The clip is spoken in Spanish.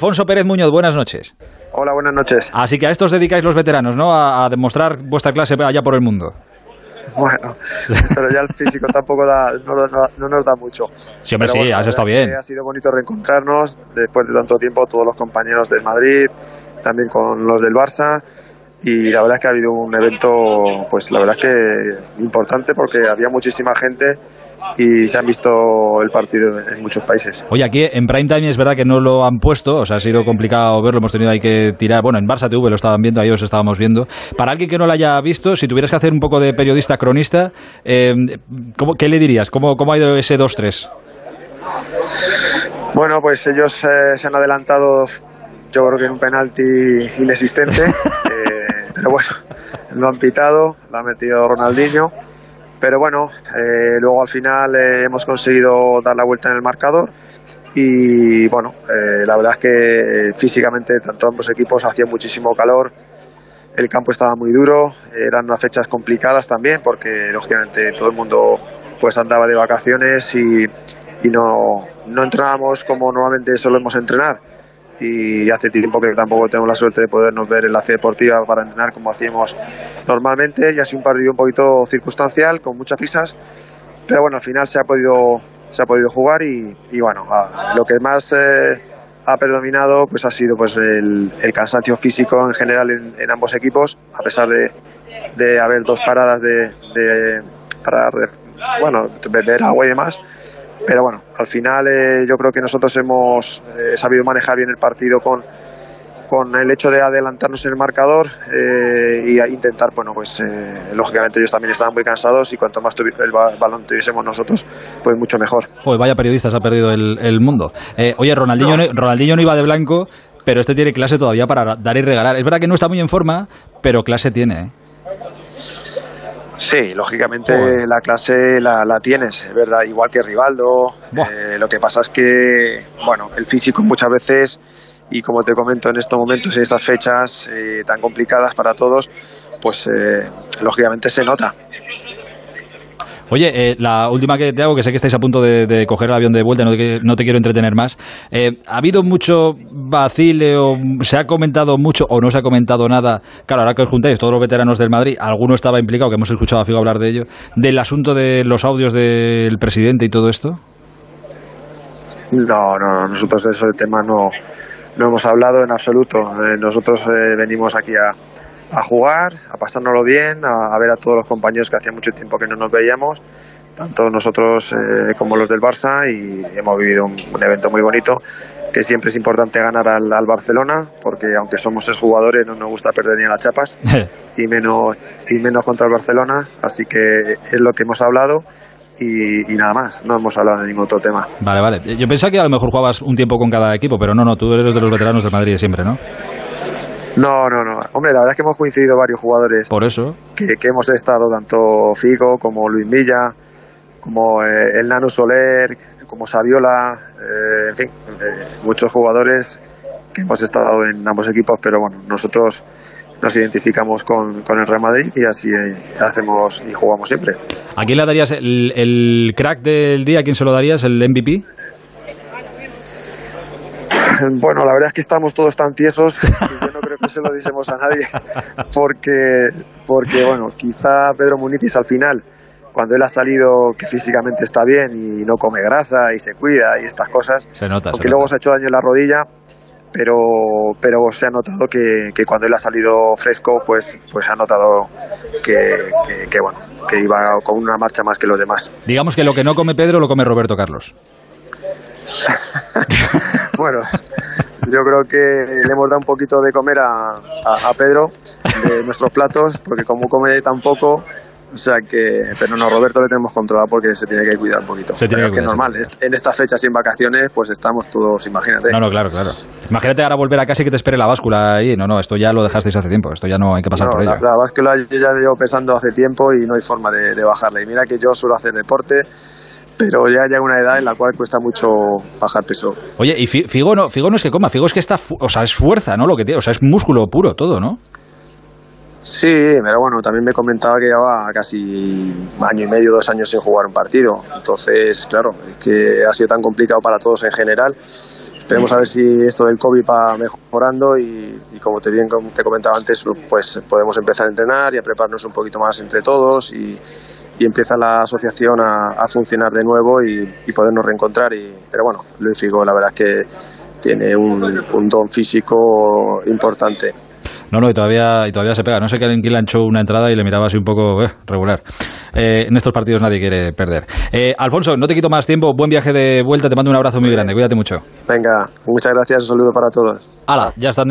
Alfonso Pérez Muñoz, buenas noches. Hola, buenas noches. Así que a esto os dedicáis los veteranos, ¿no? A, demostrar vuestra clase allá por el mundo. Bueno, pero ya el físico tampoco da, no, nos da mucho. Sí, hombre, sí, has estado bien. Ha sido bonito reencontrarnos después de tanto tiempo, todos los compañeros de Madrid, también con los del Barça. Y la verdad es que ha habido un evento, pues la verdad es que importante porque había muchísima gente y se han visto el partido en muchos países. Oye, aquí en Prime Time es verdad que no lo han puesto, o sea, ha sido complicado verlo, hemos tenido ahí que tirar, bueno, en Barça TV lo estaban viendo, ahí os estábamos viendo. Para alguien que no lo haya visto, si tuvieras que hacer un poco de periodista cronista, eh, ¿qué le dirías? ¿Cómo, cómo ha ido ese 2-3? Bueno, pues ellos eh, se han adelantado, yo creo que en un penalti inexistente, eh, pero bueno, lo han pitado, lo ha metido Ronaldinho pero bueno, eh, luego al final eh, hemos conseguido dar la vuelta en el marcador y bueno, eh, la verdad es que físicamente tanto ambos equipos hacía muchísimo calor, el campo estaba muy duro, eran unas fechas complicadas también porque lógicamente todo el mundo pues andaba de vacaciones y, y no, no entrenábamos como normalmente solemos entrenar y hace tiempo que tampoco tenemos la suerte de podernos ver en la C deportiva para entrenar como hacíamos normalmente. Y ha sido un partido un poquito circunstancial con muchas fisas pero bueno al final se ha podido se ha podido jugar y, bueno lo que más eh, ha predominado pues ha sido pues el, cansancio físico en general en, ambos equipos a pesar de, de haber dos paradas de, de para bueno beber agua y demás pero bueno, al final eh, yo creo que nosotros hemos eh, sabido manejar bien el partido con, con el hecho de adelantarnos en el marcador eh, y intentar, bueno, pues lógicamente ellos también estaban muy cansados y cuanto más el balón tuviésemos nosotros, pues mucho mejor. Joder, vaya periodistas ha perdido el, mundo. oye, Ronaldinho no. Ronaldinho no iba de blanco, pero este tiene clase todavía para dar y regalar. Es verdad que no está muy en forma, pero clase tiene. Sí, lógicamente la clase la, tienes, es verdad, igual que Rivaldo. Eh, lo que pasa es que, bueno, el físico muchas veces, y como te comento en estos momentos y estas fechas eh, tan complicadas para todos, pues eh, lógicamente se nota. Oye, eh, la última que te hago, que sé que estáis a punto de, coger el avión de vuelta, no te, no te quiero entretener más. Eh, ¿Ha habido mucho vacile se ha comentado mucho o no se ha comentado nada? Claro, ahora que os juntáis todos los veteranos del Madrid, alguno estaba implicado, que hemos escuchado a Figo hablar de ello, del asunto de los audios del presidente y todo esto. No, no, nosotros de ese tema no, no hemos hablado en absoluto. Eh, nosotros venimos aquí a, a jugar, a pasárnoslo bien, a, ver a todos los compañeros que hacía mucho tiempo que no nos veíamos, tanto nosotros eh, como los del Barça, y hemos vivido un, evento muy bonito, que siempre es importante ganar al, Barcelona, porque aunque somos jugadores no nos gusta perder ni a las chapas, y menos, y menos contra el Barcelona, así que es lo que hemos hablado. Y, y, nada más, no hemos hablado de ningún otro tema. Vale, vale. Yo pensaba que a lo mejor jugabas un tiempo con cada equipo, pero no, no, tú eres de los veteranos del Madrid siempre, ¿no? No, no, no. Hombre, la verdad es que hemos coincidido varios jugadores. Por eso. Que, hemos estado, tanto Figo como Luis Milla, como eh, el Nano Soler, como Saviola, eh, en fin, eh, muchos jugadores que hemos estado en ambos equipos, pero bueno, nosotros nos identificamos con, con el Real Madrid y así hacemos y jugamos siempre. ¿A quién le darías el, el crack del día? ¿A quién se lo darías? ¿El MVP? Bueno, la verdad es que estamos todos tan tiesos que yo no que se lo dijésemos a nadie, porque, porque bueno, quizá Pedro Munitis al final, cuando él ha salido que físicamente está bien y no come grasa y se cuida y estas cosas, se nota, aunque luego se ha hecho daño en la rodilla, pero, pero se ha notado que, que cuando él ha salido fresco, pues, pues ha notado que, que, bueno, que iba con una marcha más que los demás. Digamos que lo que no come Pedro lo come Roberto Carlos. bueno, yo creo que le hemos dado un poquito de comer a, Pedro de nuestros platos, porque como come tan poco, o sea que, pero no, Roberto le tenemos controlado porque se tiene que cuidar un poquito. Se tiene que, es normal, en estas fechas sin vacaciones, pues estamos todos, imagínate. No, no, claro, claro. Imagínate ahora volver a casa y que te espere la báscula ahí. No, no, esto ya lo dejasteis hace tiempo, esto ya no hay que pasar por la, La báscula yo ya llevo pesando hace tiempo y no hay forma de, de bajarla. Y mira que yo suelo hacer deporte pero ya llega una edad en la cual cuesta mucho bajar peso. Oye, y Figo no, Figo no es que coma, Figo es que está, o sea, es fuerza, ¿no? Lo que tiene, o sea, es músculo puro todo, ¿no? Sí, pero bueno, también me comentaba que llevaba casi año y medio, dos años sin jugar un partido. Entonces, claro, es que ha sido tan complicado para todos en general esperemos a ver si esto del COVID va mejorando y, como te bien te comentaba antes, pues podemos empezar a entrenar y a prepararnos un poquito más entre todos y, empieza la asociación a, funcionar de nuevo y, podernos reencontrar. Y, pero bueno, Luis Figo la verdad es que tiene un, un don físico importante. No, no, y todavía, y todavía se pega. No sé quién le hecho una entrada y le miraba así un poco eh, regular. Eh, en estos partidos nadie quiere perder. Eh, Alfonso, no te quito más tiempo. Buen viaje de vuelta. Te mando un abrazo muy grande. Cuídate mucho. Venga, muchas gracias. Un saludo para todos. Hala, ya están de